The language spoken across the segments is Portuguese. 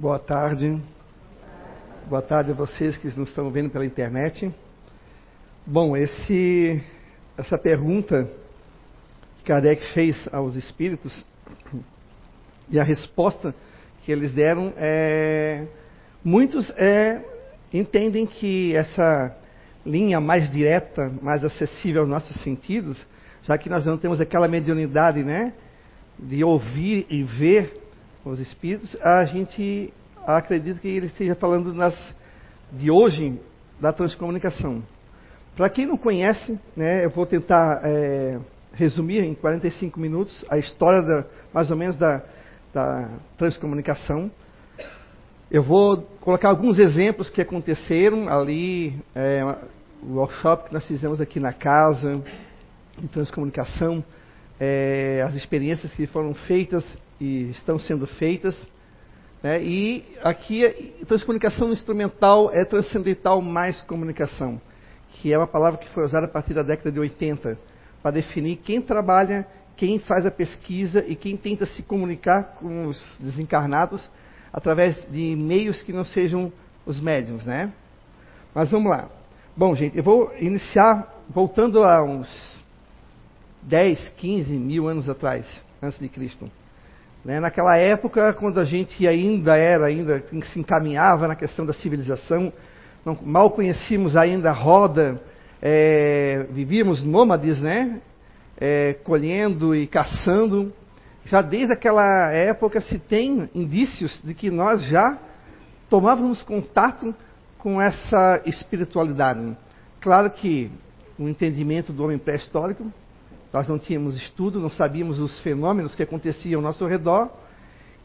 Boa tarde. Boa tarde a vocês que nos estão vendo pela internet. Bom, esse, essa pergunta que Kardec fez aos espíritos e a resposta que eles deram é. Muitos é, entendem que essa linha mais direta, mais acessível aos nossos sentidos, já que nós não temos aquela mediunidade, né, de ouvir e ver os espíritos, a gente acredita que ele esteja falando nas, de hoje da transcomunicação. Para quem não conhece, né, eu vou tentar é, resumir em 45 minutos a história da, mais ou menos da, da transcomunicação. Eu vou colocar alguns exemplos que aconteceram ali, é, o workshop que nós fizemos aqui na casa, de transcomunicação, é, as experiências que foram feitas e estão sendo feitas. Né? E aqui, transcomunicação instrumental é transcendental mais comunicação, que é uma palavra que foi usada a partir da década de 80 para definir quem trabalha, quem faz a pesquisa e quem tenta se comunicar com os desencarnados através de meios que não sejam os médiums, né? Mas vamos lá. Bom, gente, eu vou iniciar voltando a uns 10, 15 mil anos atrás, antes de Cristo. Né? Naquela época, quando a gente ainda era, ainda se encaminhava na questão da civilização, não, mal conhecíamos ainda a roda, é, vivíamos nômades, né? É, colhendo e caçando. Já desde aquela época se tem indícios de que nós já tomávamos contato com essa espiritualidade. Claro que o entendimento do homem pré-histórico nós não tínhamos estudo, não sabíamos os fenômenos que aconteciam ao nosso redor,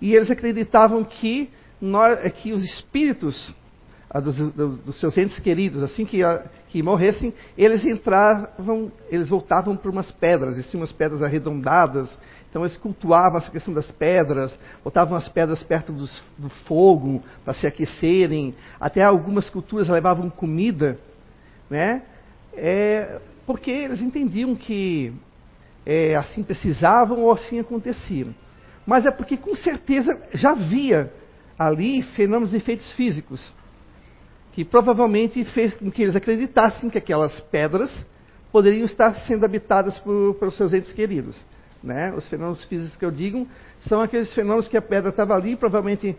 e eles acreditavam que, nós, que os espíritos ah, dos, dos, seus entes queridos, assim que, ah, que morressem, eles entravam, eles voltavam para umas pedras, existiam umas pedras arredondadas, então eles cultuavam essa questão das pedras, botavam as pedras perto dos, do fogo para se aquecerem, até algumas culturas levavam comida, né? É, porque eles entendiam que é, assim precisavam ou assim aconteciam. Mas é porque com certeza já havia ali fenômenos de efeitos físicos, que provavelmente fez com que eles acreditassem que aquelas pedras poderiam estar sendo habitadas por, pelos seus entes queridos. Né? Os fenômenos físicos que eu digo são aqueles fenômenos que a pedra estava ali, provavelmente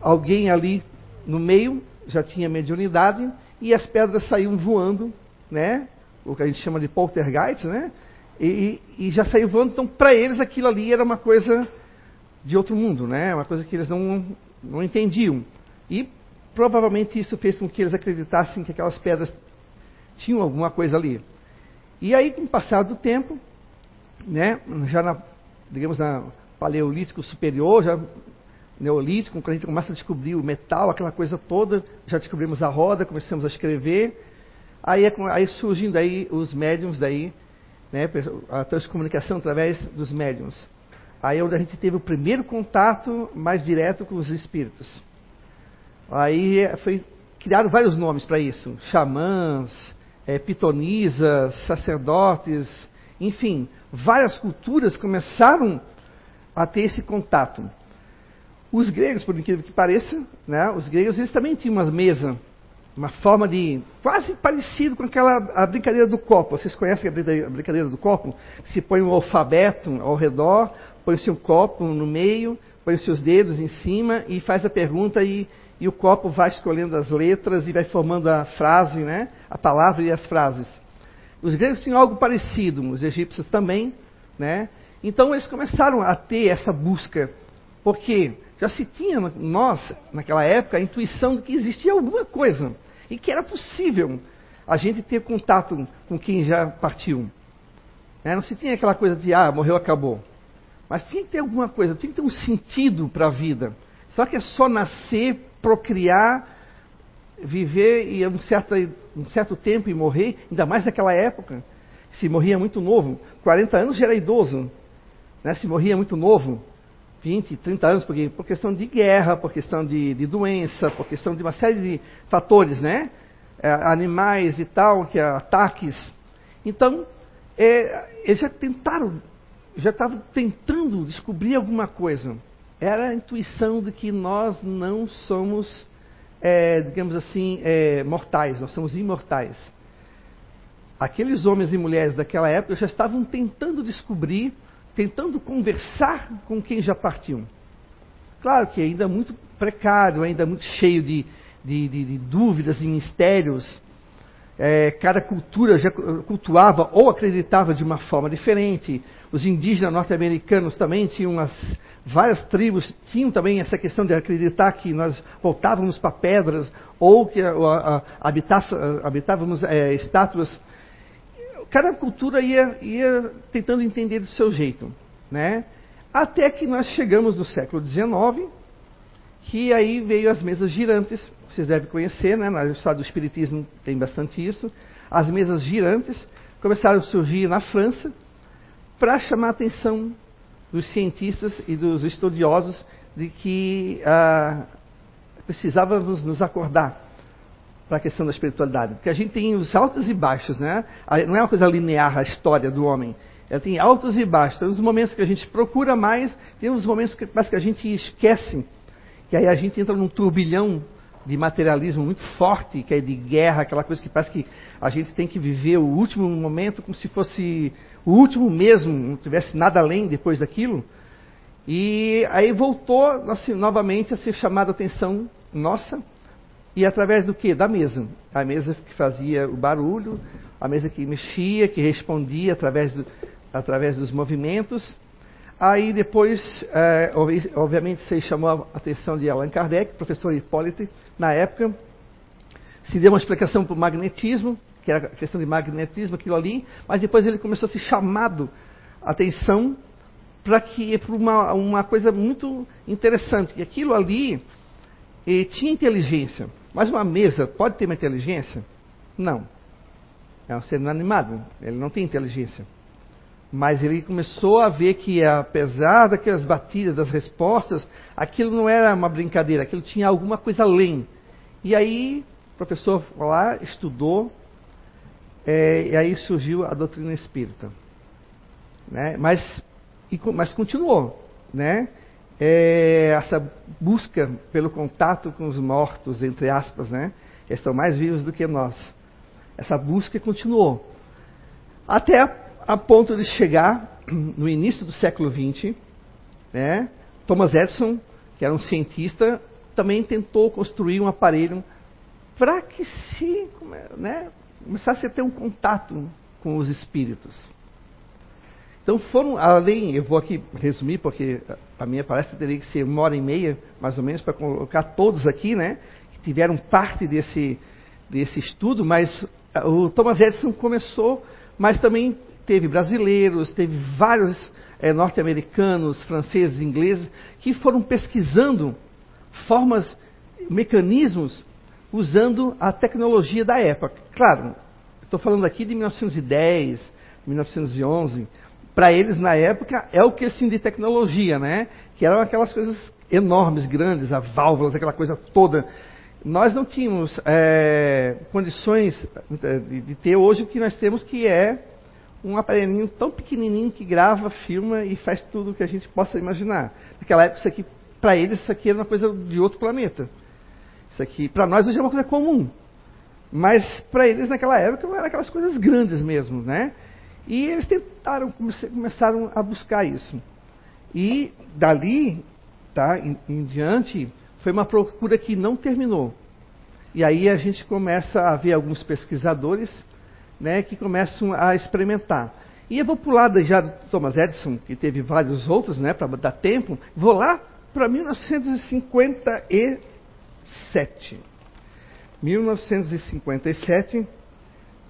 alguém ali no meio já tinha mediunidade e as pedras saíam voando, né? o que a gente chama de poltergeist, né? E, e, já saiu voando. Então, para eles, aquilo ali era uma coisa de outro mundo, né? Uma coisa que eles não, não entendiam. E provavelmente isso fez com que eles acreditassem que aquelas pedras tinham alguma coisa ali. E aí, com o passar do tempo, né? Já na, digamos, na paleolítico superior, já neolítico, quando a gente começa a descobrir o metal, aquela coisa toda, já descobrimos a roda, começamos a escrever. Aí, é aí surgem daí os médiums daí né, a transcomunicação através dos médiums. Aí é onde a gente teve o primeiro contato mais direto com os espíritos. Aí é, foi criaram vários nomes para isso: xamãs, é, pitonisas, sacerdotes, enfim, várias culturas começaram a ter esse contato. Os gregos, por incrível que pareça, né, os gregos eles também tinham uma mesa uma forma de quase parecido com aquela a brincadeira do copo. Vocês conhecem a brincadeira do copo? Se põe um alfabeto ao redor, põe-se um copo no meio, põe-se os dedos em cima e faz a pergunta e, e o copo vai escolhendo as letras e vai formando a frase, né? A palavra e as frases. Os gregos tinham algo parecido, os egípcios também, né? Então eles começaram a ter essa busca, porque já se tinha nós naquela época a intuição de que existia alguma coisa e que era possível a gente ter contato com quem já partiu. É, não se tinha aquela coisa de, ah, morreu, acabou. Mas tinha que ter alguma coisa, tinha que ter um sentido para a vida. Só que é só nascer, procriar, viver e um certo, um certo tempo e morrer, ainda mais naquela época. Se morria muito novo, 40 anos já era idoso. Né? Se morria muito novo, 20, 30 anos, porque, por questão de guerra, por questão de, de doença, por questão de uma série de fatores, né? É, animais e tal, que é ataques. Então, é, eles já tentaram, já estavam tentando descobrir alguma coisa. era a intuição de que nós não somos, é, digamos assim, é, mortais, nós somos imortais. Aqueles homens e mulheres daquela época já estavam tentando descobrir, tentando conversar com quem já partiu. Claro que ainda muito precário, ainda muito cheio de, de, de, de dúvidas e mistérios, é, cada cultura já cultuava ou acreditava de uma forma diferente. Os indígenas norte-americanos também tinham as várias tribos tinham também essa questão de acreditar que nós voltávamos para pedras ou que a, a, habitávamos é, estátuas. Cada cultura ia, ia tentando entender do seu jeito, né? Até que nós chegamos no século XIX, que aí veio as mesas girantes, vocês devem conhecer, né? Na história do Espiritismo tem bastante isso. As mesas girantes começaram a surgir na França para chamar a atenção dos cientistas e dos estudiosos de que ah, precisávamos nos acordar para a questão da espiritualidade. Porque a gente tem os altos e baixos, né? Não é uma coisa linear a história do homem. Ela tem altos e baixos. Tem os momentos que a gente procura mais, tem os momentos que parece que a gente esquece que aí a gente entra num turbilhão de materialismo muito forte, que é de guerra, aquela coisa que parece que a gente tem que viver o último momento como se fosse o último mesmo, não tivesse nada além depois daquilo. E aí voltou assim, novamente a ser chamada a atenção nossa, e através do que? Da mesa. A mesa que fazia o barulho, a mesa que mexia, que respondia através, do, através dos movimentos. Aí depois, é, obviamente, você chamou a atenção de Allan Kardec, professor Hipólite, na época. Se deu uma explicação para o magnetismo, que era a questão de magnetismo, aquilo ali, mas depois ele começou a ser chamado a atenção para que para uma, uma coisa muito interessante, que aquilo ali eh, tinha inteligência. Mas uma mesa pode ter uma inteligência? Não. É um ser inanimado, ele não tem inteligência. Mas ele começou a ver que, apesar daquelas batidas, das respostas, aquilo não era uma brincadeira, aquilo tinha alguma coisa além. E aí, o professor foi lá, estudou, é, e aí surgiu a doutrina espírita. Né? Mas, e, mas continuou. Né? É, essa busca pelo contato com os mortos, entre aspas, né? Eles estão mais vivos do que nós. Essa busca continuou. Até a ponto de chegar no início do século XX, né, Thomas Edison, que era um cientista, também tentou construir um aparelho para que se né, começasse a ter um contato com os espíritos. Então foram, além, eu vou aqui resumir, porque a minha palestra teria que ser uma hora e meia, mais ou menos, para colocar todos aqui, né, que tiveram parte desse, desse estudo, mas o Thomas Edison começou, mas também teve brasileiros, teve vários é, norte-americanos, franceses, ingleses, que foram pesquisando formas, mecanismos, usando a tecnologia da época. Claro, estou falando aqui de 1910, 1911. Para eles, na época, é o que assim de tecnologia, né? Que eram aquelas coisas enormes, grandes, a válvulas, aquela coisa toda. Nós não tínhamos é, condições de, de ter hoje o que nós temos, que é um aparelhinho tão pequenininho que grava, filma e faz tudo o que a gente possa imaginar. Naquela época, isso aqui, para eles, isso aqui era uma coisa de outro planeta. Isso aqui, para nós, hoje é uma coisa comum. Mas para eles, naquela época, eram aquelas coisas grandes mesmo, né? E eles tentaram, começaram a buscar isso. E dali, tá, em, em diante, foi uma procura que não terminou. E aí a gente começa a ver alguns pesquisadores né, que começam a experimentar. E eu vou pular já do Thomas Edison, que teve vários outros, né, para dar tempo, vou lá para 1957. 1957,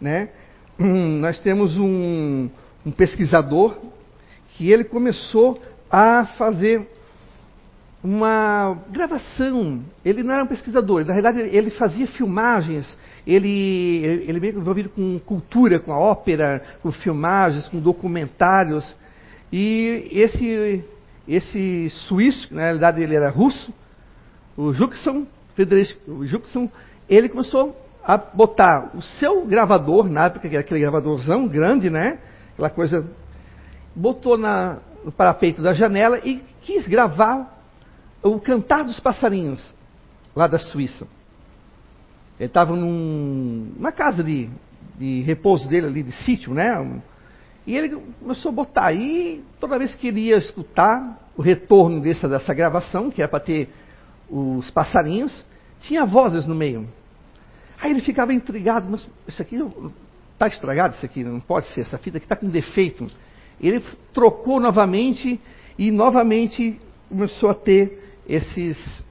né, nós temos um, um pesquisador que ele começou a fazer uma gravação. Ele não era um pesquisador, na verdade ele fazia filmagens, ele, ele meio envolvido com cultura, com a ópera, com filmagens, com documentários. E esse, esse suíço, na realidade ele era russo, o Juxon, Friedrich Juxon, ele começou a botar o seu gravador, na época que era aquele gravadorzão grande, né? Aquela coisa, botou na, no parapeito da janela e quis gravar o cantar dos passarinhos lá da Suíça. Ele estava numa casa de, de repouso dele ali, de sítio, né? E ele começou a botar aí, toda vez que ele ia escutar o retorno dessa, dessa gravação, que era para ter os passarinhos, tinha vozes no meio. Aí ele ficava intrigado, mas isso aqui está estragado, isso aqui não pode ser, essa fita aqui está com defeito. Ele trocou novamente e novamente começou a ter esses,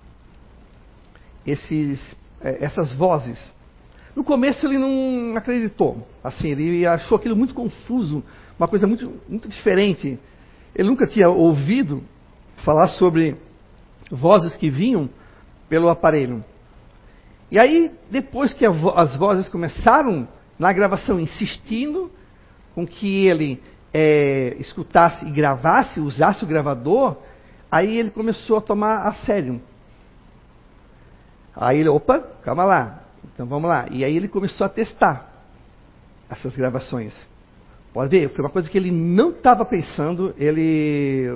esses, é, essas vozes. No começo ele não acreditou, assim, ele achou aquilo muito confuso, uma coisa muito, muito diferente. Ele nunca tinha ouvido falar sobre vozes que vinham pelo aparelho. E aí, depois que as vozes começaram na gravação, insistindo com que ele é, escutasse e gravasse, usasse o gravador, aí ele começou a tomar a sério. Aí ele, opa, calma lá, então vamos lá. E aí ele começou a testar essas gravações. Pode ver, foi uma coisa que ele não estava pensando, ele.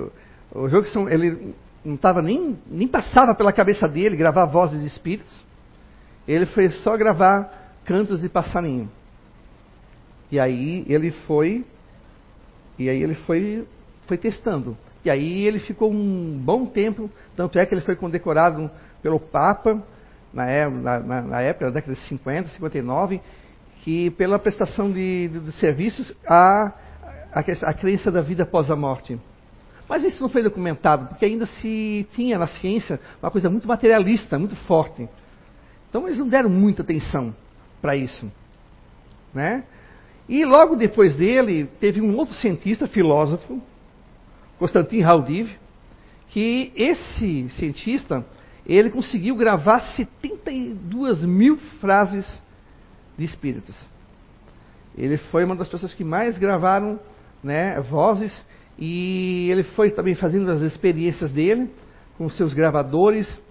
O são, ele não estava nem, nem passava pela cabeça dele gravar vozes de espíritos. Ele foi só gravar cantos de passarinho. E aí ele foi e aí ele foi, foi testando. E aí ele ficou um bom tempo, tanto é que ele foi condecorado pelo Papa, na, é, na, na época, na década de 50, 59, que pela prestação de, de, de serviços à, à, à crença da vida após a morte. Mas isso não foi documentado, porque ainda se tinha na ciência uma coisa muito materialista, muito forte. Então eles não deram muita atenção para isso. Né? E logo depois dele, teve um outro cientista, filósofo, Constantin Haudiv, que esse cientista, ele conseguiu gravar 72 mil frases de espíritos. Ele foi uma das pessoas que mais gravaram né, vozes e ele foi também fazendo as experiências dele com seus gravadores.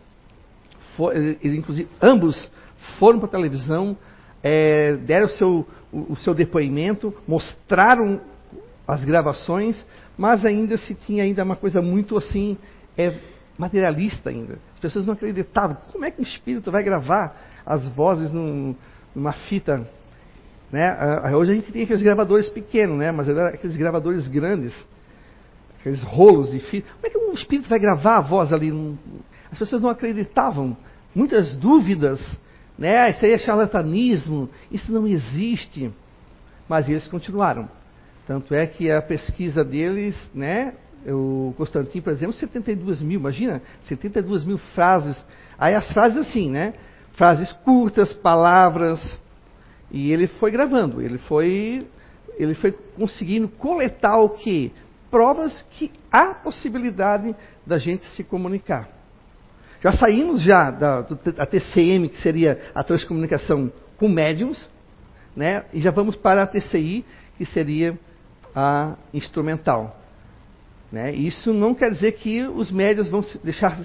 Foi, inclusive, ambos foram para a televisão, é, deram o seu, o, o seu depoimento, mostraram as gravações, mas ainda se tinha ainda uma coisa muito assim é, materialista ainda. As pessoas não acreditavam. Como é que um espírito vai gravar as vozes num, numa fita? Né? Hoje a gente tem aqueles gravadores pequenos, né? mas eram aqueles gravadores grandes, aqueles rolos de fita. Como é que um espírito vai gravar a voz ali? As pessoas não acreditavam. Muitas dúvidas né? Ah, isso aí é charlatanismo, isso não existe. Mas eles continuaram. Tanto é que a pesquisa deles, né, o Constantino, por exemplo, 72 mil, imagina, 72 mil frases. Aí as frases assim, né? Frases curtas, palavras. E ele foi gravando, ele foi, ele foi conseguindo coletar o que? Provas que há possibilidade da gente se comunicar. Já saímos já da, da TCM, que seria a transcomunicação com médiums, né? e já vamos para a TCI, que seria a instrumental. Né? Isso não quer dizer que os médios vão deixar,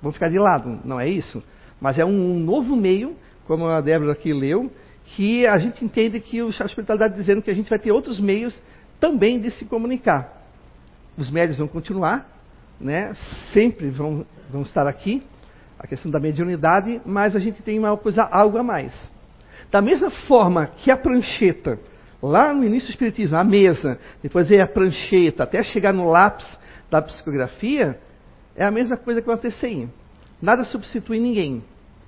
vão ficar de lado, não é isso. Mas é um novo meio, como a Débora aqui leu, que a gente entende que o Chá Espiritualidade dizendo que a gente vai ter outros meios também de se comunicar. Os médios vão continuar, né? sempre vão vão estar aqui, a questão da mediunidade, mas a gente tem uma coisa, algo a mais. Da mesma forma que a prancheta, lá no início do Espiritismo, a mesa, depois veio a prancheta, até chegar no lápis da psicografia, é a mesma coisa que uma TCI. Nada substitui ninguém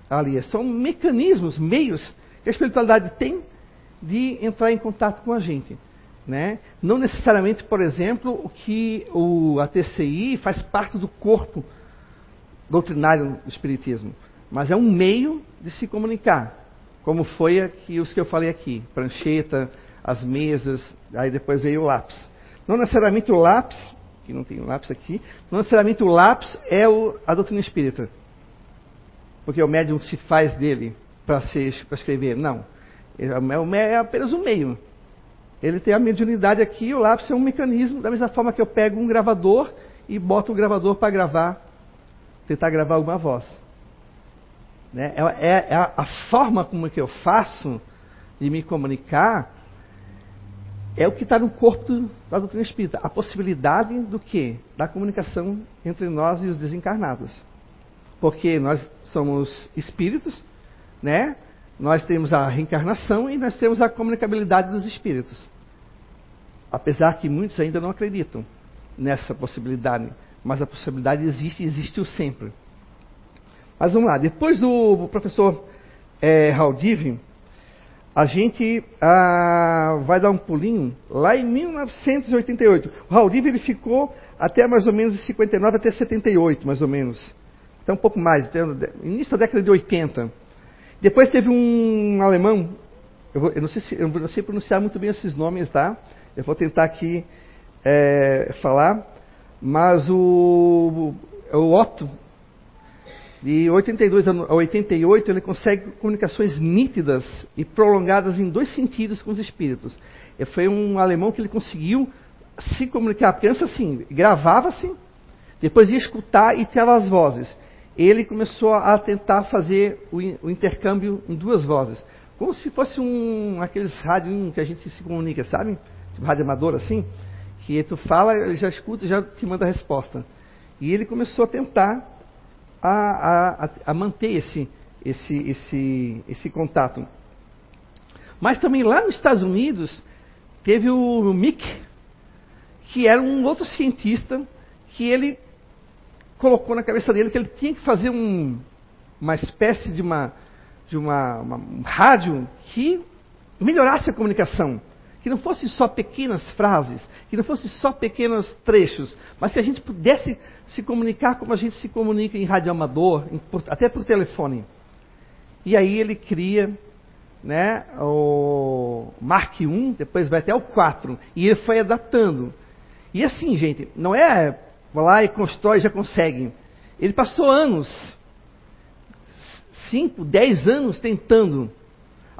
ali. São mecanismos, meios que a espiritualidade tem de entrar em contato com a gente. Né? Não necessariamente, por exemplo, o que o, a TCI faz parte do corpo doutrinário do Espiritismo, mas é um meio de se comunicar, como foi aqui, os que eu falei aqui, prancheta, as mesas, aí depois veio o lápis. Não necessariamente o lápis, que não tem lápis aqui, não necessariamente o lápis é o, a doutrina espírita, porque o médium se faz dele para escrever, não. É, é apenas um meio. Ele tem a mediunidade aqui, e o lápis é um mecanismo, da mesma forma que eu pego um gravador e boto o gravador para gravar tentar gravar alguma voz. Né? É, é, é a, a forma como que eu faço de me comunicar é o que está no corpo da doutrina espírita. A possibilidade do quê? Da comunicação entre nós e os desencarnados. Porque nós somos espíritos, né? Nós temos a reencarnação e nós temos a comunicabilidade dos espíritos. Apesar que muitos ainda não acreditam nessa possibilidade, mas a possibilidade existe e existiu sempre. Mas vamos lá, depois do professor é, Haldiv, a gente ah, vai dar um pulinho lá em 1988. O Haldiv ele ficou até mais ou menos 59 até 78, mais ou menos. Até um pouco mais, início da década de 80. Depois teve um alemão, eu, vou, eu, não, sei se, eu não sei pronunciar muito bem esses nomes, tá? Eu vou tentar aqui é, falar, mas o, o Otto, de 82 a 88, ele consegue comunicações nítidas e prolongadas em dois sentidos com os espíritos. E foi um alemão que ele conseguiu se comunicar. Pensa assim, gravava-se, depois ia escutar e tinha as vozes. Ele começou a tentar fazer o, o intercâmbio em duas vozes. Como se fosse um aqueles rádios que a gente se comunica, sabe? Tipo rádio amador assim, que tu fala, ele já escuta, já te manda a resposta. E ele começou a tentar a, a, a manter esse, esse, esse, esse contato. Mas também lá nos Estados Unidos teve o Mick, que era um outro cientista que ele colocou na cabeça dele que ele tinha que fazer um, uma espécie de uma de uma, uma um rádio que melhorasse a comunicação que não fosse só pequenas frases, que não fosse só pequenos trechos, mas que a gente pudesse se comunicar como a gente se comunica em rádio amador, em, até por telefone. E aí ele cria né, o Mark I, depois vai até o 4, e ele foi adaptando. E assim, gente, não é vai lá e constrói já consegue. Ele passou anos, 5, 10 anos tentando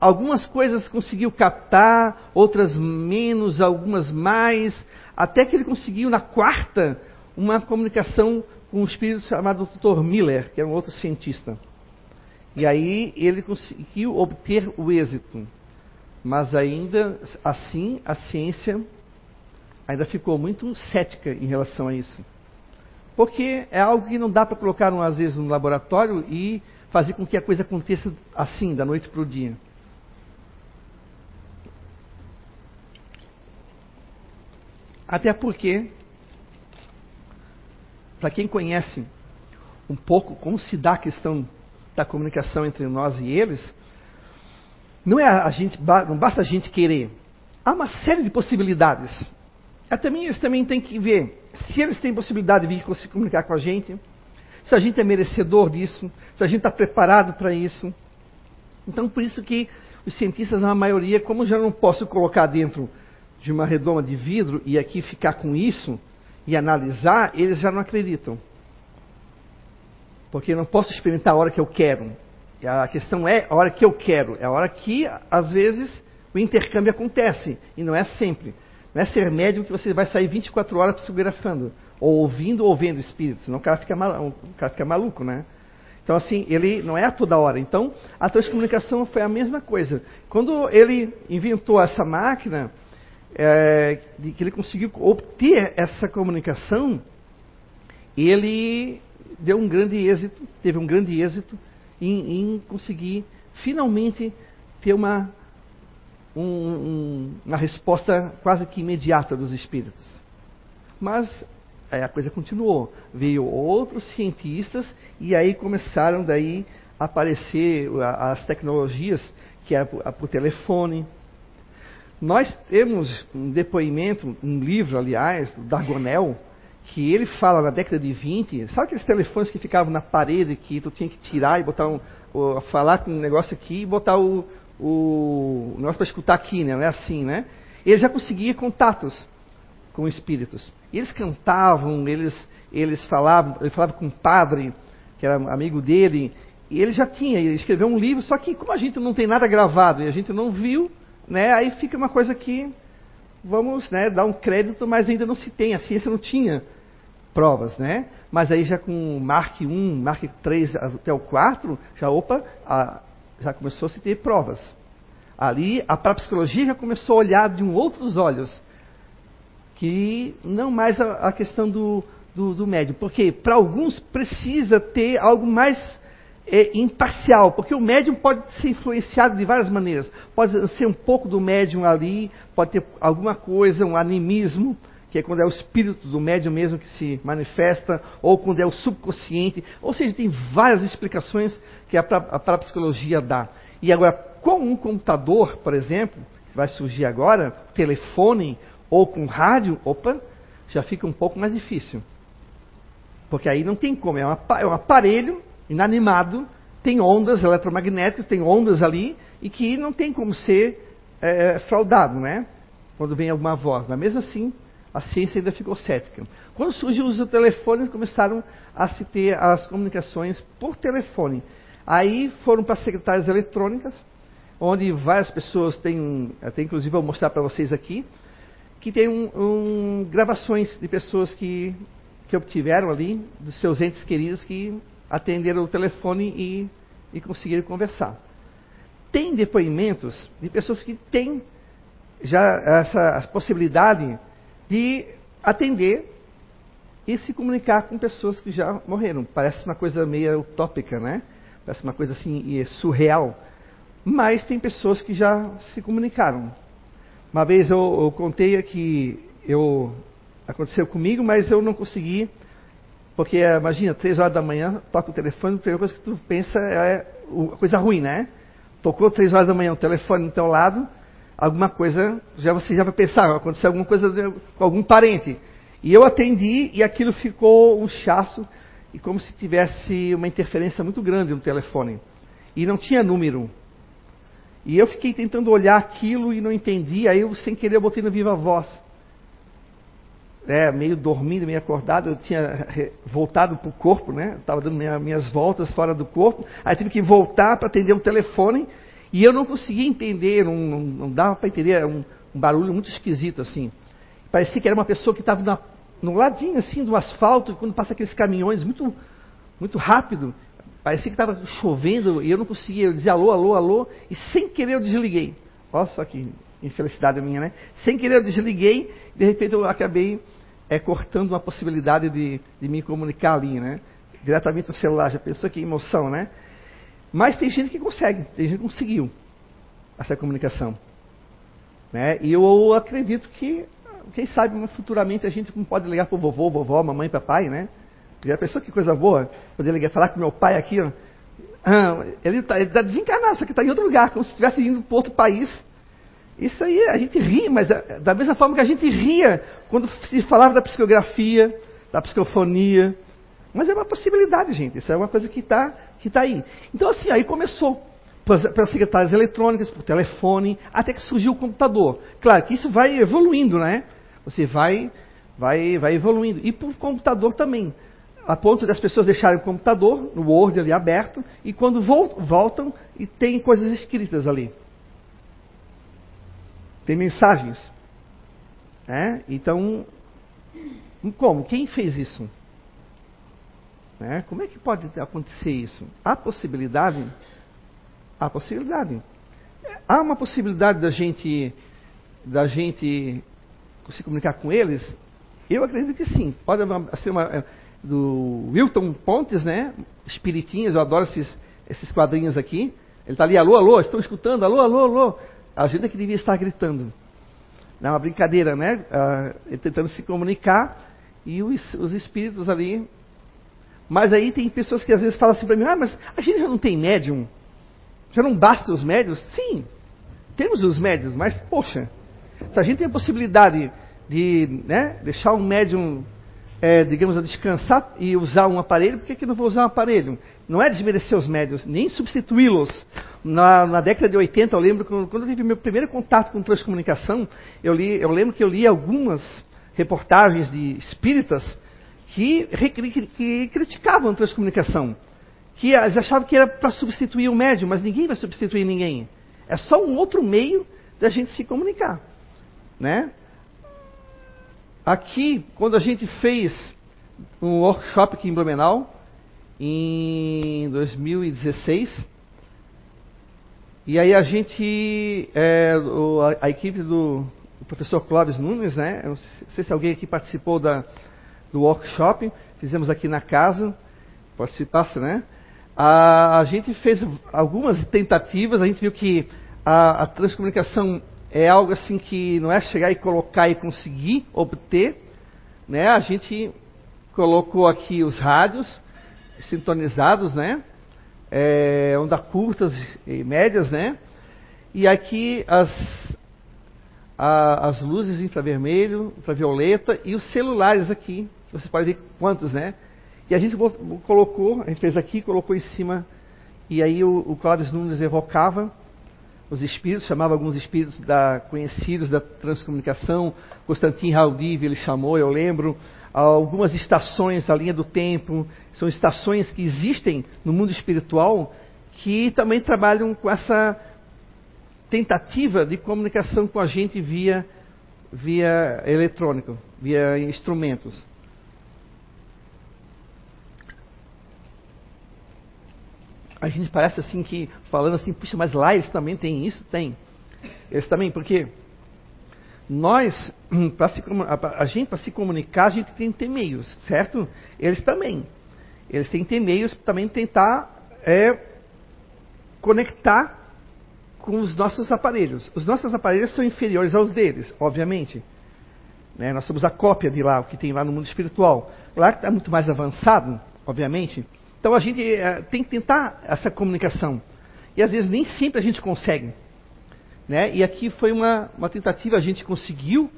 Algumas coisas conseguiu captar, outras menos, algumas mais, até que ele conseguiu, na quarta, uma comunicação com um espírito chamado Dr. Miller, que era um outro cientista. E aí ele conseguiu obter o êxito. Mas ainda assim, a ciência ainda ficou muito cética em relação a isso. Porque é algo que não dá para colocar, às vezes, no laboratório e fazer com que a coisa aconteça assim, da noite para o dia. Até porque, para quem conhece um pouco como se dá a questão da comunicação entre nós e eles, não é a gente, não basta a gente querer. Há uma série de possibilidades. É também, eles também têm que ver se eles têm possibilidade de vir se comunicar com a gente, se a gente é merecedor disso, se a gente está preparado para isso. Então, por isso que os cientistas, na maioria, como já não posso colocar dentro de uma redoma de vidro e aqui ficar com isso e analisar, eles já não acreditam. Porque eu não posso experimentar a hora que eu quero. A questão é a hora que eu quero, é a hora que, às vezes, o intercâmbio acontece. E não é sempre. Não é ser médium que você vai sair 24 horas psicografando, ou ouvindo ou vendo espíritos, senão o cara fica, mal, o cara fica maluco, né? Então, assim, ele não é a toda hora. Então, a transcomunicação foi a mesma coisa. Quando ele inventou essa máquina, é, que ele conseguiu obter essa comunicação, ele deu um grande êxito, teve um grande êxito em, em conseguir finalmente ter uma, um, um, uma resposta quase que imediata dos espíritos. Mas a coisa continuou. Veio outros cientistas e aí começaram daí a aparecer as tecnologias que era por, por telefone, nós temos um depoimento, um livro, aliás, do Dargonel, que ele fala na década de 20, sabe aqueles telefones que ficavam na parede que tu tinha que tirar e botar um, falar com um negócio aqui e botar o, o negócio para escutar aqui, né? Não é assim, né? Ele já conseguia contatos com espíritos. Eles cantavam, eles, eles falavam, ele falava com um padre, que era amigo dele, e ele já tinha, ele escreveu um livro, só que como a gente não tem nada gravado e a gente não viu, né, aí fica uma coisa que vamos né, dar um crédito, mas ainda não se tem, a ciência não tinha provas, né? Mas aí já com Mark 1, Mark 3 até o 4, já opa, a, já começou a se ter provas. Ali a parapsicologia já começou a olhar de um outros olhos, que não mais a, a questão do, do, do médium, porque para alguns precisa ter algo mais é, imparcial, porque o médium pode ser influenciado de várias maneiras. Pode ser um pouco do médium ali, pode ter alguma coisa, um animismo, que é quando é o espírito do médium mesmo que se manifesta, ou quando é o subconsciente. Ou seja, tem várias explicações que a, a parapsicologia dá. E agora, com um computador, por exemplo, que vai surgir agora, telefone ou com rádio, opa, já fica um pouco mais difícil. Porque aí não tem como, é um, é aparelho inanimado, tem ondas eletromagnéticas, tem ondas ali, e que não tem como ser é, fraudado, né? Quando vem alguma voz. Mas mesmo assim, a ciência ainda ficou cética. Quando surgiu os telefones, começaram a se ter as comunicações por telefone. Aí foram para as secretárias eletrônicas, onde várias pessoas têm, até inclusive vou mostrar para vocês aqui, que tem um, um, gravações de pessoas que, que obtiveram ali, dos seus entes queridos que atenderam o telefone e, e conseguiram conversar. Tem depoimentos de pessoas que têm já essa possibilidade de atender e se comunicar com pessoas que já morreram. Parece uma coisa meio utópica, né? Parece uma coisa assim surreal. Mas tem pessoas que já se comunicaram. Uma vez eu, eu contei que eu aconteceu comigo, mas eu não consegui, porque imagina, três horas da manhã, toca o telefone, a primeira coisa que tu pensa é coisa ruim, né? Tocou três horas da manhã o telefone do teu lado, alguma coisa, já você já vai pensar, aconteceu alguma coisa com algum parente. E eu atendi e aquilo ficou um chasso e como se tivesse uma interferência muito grande no telefone. E não tinha número. E eu fiquei tentando olhar aquilo e não entendi, aí eu sem querer eu botei no viva voz. É, meio dormindo, meio acordado, eu tinha voltado para o corpo, né? Estava dando minha, minhas voltas fora do corpo. Aí tive que voltar para atender o telefone e eu não conseguia entender, não, não, não dava para entender, era um, um, barulho muito esquisito assim. Parecia que era uma pessoa que estava no ladinho assim do asfalto, quando passa aqueles caminhões muito, muito rápido, parecia que estava chovendo e eu não conseguia, eu dizia alô, alô, alô, e sem querer eu desliguei. Olha só que infelicidade minha, né? Sem querer eu desliguei, de repente eu acabei é, cortando uma possibilidade de, de me comunicar ali, né? Diretamente no celular, já pensou que emoção, né? Mas tem gente que consegue, tem gente que conseguiu essa comunicação. Né? E eu acredito que, quem sabe, futuramente a gente pode ligar para o vovô, vovó, mamãe, papai, né? Já pensou que coisa boa? Poder ligar, falar com meu pai aqui, ó. Ah, ele está tá desencarnado, só que está em outro lugar, como se estivesse indo para outro país. Isso aí a gente ri, mas é, da mesma forma que a gente ria quando se falava da psicografia, da psicofonia, mas é uma possibilidade, gente. Isso é uma coisa que está que tá aí. Então, assim, aí começou. Pelas secretárias eletrônicas, por telefone, até que surgiu o computador. Claro que isso vai evoluindo, né? Você vai, vai, vai evoluindo. E por computador também. A ponto das pessoas deixarem o computador, no Word ali aberto, e quando voltam, e tem coisas escritas ali. Tem mensagens. É? Então, como? Quem fez isso? Né? Como é que pode acontecer isso? Há possibilidade? Há possibilidade. Há uma possibilidade da gente, da gente se comunicar com eles? Eu acredito que sim. Pode ser uma, é, do Wilton Pontes, né? Espiritinhas, eu adoro esses, esses quadrinhos aqui. Ele está ali, alô, alô, estão escutando, alô, alô, alô. A gente é que devia estar gritando. Não é uma brincadeira, né? Ah, tentando se comunicar e os, os espíritos ali mas aí tem pessoas que às vezes falam assim para mim: ah, mas a gente já não tem médium? Já não basta os médios? Sim, temos os médios, mas poxa, se a gente tem a possibilidade de né, deixar um médium, é, digamos, a descansar e usar um aparelho, por que, que não vou usar um aparelho? Não é desmerecer os médios, nem substituí-los. Na, na, década de 80, eu lembro, quando, quando eu tive meu primeiro contato com transcomunicação, eu, li, eu lembro que eu li algumas reportagens de espíritas que, que criticavam a transcomunicação, que achavam que era para substituir o médium, mas ninguém vai substituir ninguém. É só um outro meio da gente se comunicar, né? Aqui, quando a gente fez um workshop aqui em Blumenau, em 2016, E aí a gente, é, a, a, equipe do, do, professor Clóvis Nunes, né? Eu não sei se alguém aqui participou da, do workshop, fizemos aqui na casa, participasse, né? A, a gente fez algumas tentativas, a gente viu que a, a transcomunicação é algo assim que não é chegar e colocar e conseguir obter, né? A gente colocou aqui os rádios sintonizados, né? É, onda curtas e médias, né? E aqui as, a, as luzes infravermelho, ultravioleta e os celulares aqui. Você pode ver quantos, né? E a gente colocou, a gente fez aqui, colocou em cima, e aí o, o Clóvis Nunes evocava os espíritos, chamava alguns espíritos da, conhecidos da transcomunicação, Constantin Haldiv ele chamou, eu lembro, algumas estações, a linha do tempo, são estações que existem no mundo espiritual que também trabalham com essa tentativa de comunicação com a gente via, via eletrônico, via instrumentos. A gente parece assim que, falando assim, puxa, mas lá eles também têm isso? Tem. Eles também, porque nós, se, a, a, gente, para se comunicar, a gente tem que ter meios, certo? Eles também. Eles têm que ter meios para também tentar é, conectar com os nossos aparelhos. Os nossos aparelhos são inferiores aos deles, obviamente. Né? Nós somos a cópia de lá, o que tem lá no mundo espiritual. Lá está muito mais avançado, obviamente. Então a gente é, tem que tentar essa comunicação. E às vezes nem sempre a gente consegue. Né? E aqui foi uma, uma tentativa, a gente conseguiu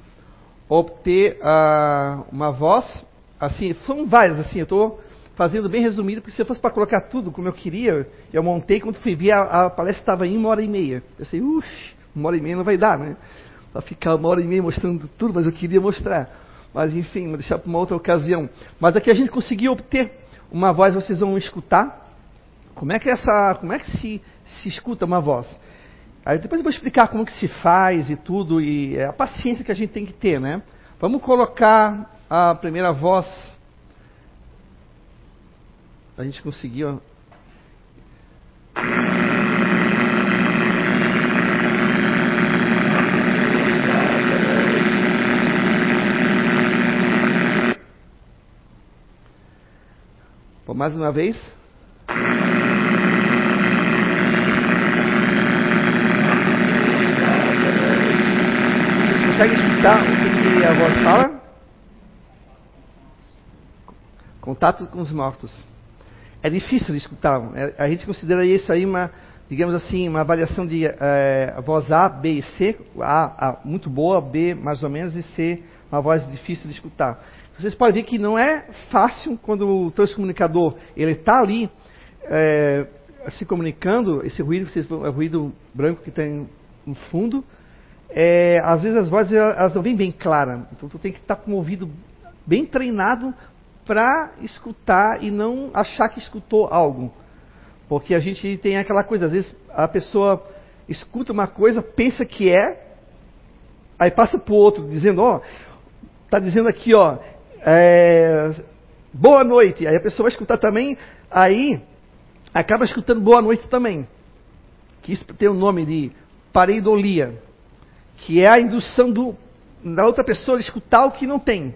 obter uh, uma voz, assim, são várias, assim, eu estou fazendo bem resumido, porque se eu fosse para colocar tudo como eu queria, eu montei, quando fui ver, a, a palestra estava em uma hora e meia. Pensei, uff, uma hora e meia não vai dar, né? Para ficar uma hora e meia mostrando tudo, mas eu queria mostrar. Mas enfim, vou deixar para uma outra ocasião. Mas aqui a gente conseguiu obter uma voz vocês vão escutar. Como é que essa, como é que se, se escuta uma voz? Aí depois eu vou explicar como que se faz e tudo e é a paciência que a gente tem que ter, né? Vamos colocar a primeira voz. A gente conseguiu. Mais uma vez. Vocês conseguem escutar o que, a voz fala? Contato com os mortos. É difícil de escutar. É, a gente considera isso aí uma, digamos assim, uma avaliação de é, voz A, B e C. A, A muito boa, B mais ou menos e C uma voz difícil de escutar. Vocês podem ver que não é fácil quando o transcomunicador ele está ali é, se comunicando, esse ruído, vocês, é ruído branco que tem no fundo, é, às vezes as vozes elas não vêm bem claras. Então tu tem que estar tá com o ouvido bem treinado para escutar e não achar que escutou algo. Porque a gente tem aquela coisa, às vezes a pessoa escuta uma coisa, pensa que é, aí passa para o outro dizendo, ó, oh, está dizendo aqui, ó, é, boa noite. Aí a pessoa vai escutar também, aí acaba escutando boa noite também. Que isso tem o nome de pareidolia, que é a indução do, da outra pessoa de escutar o que não tem.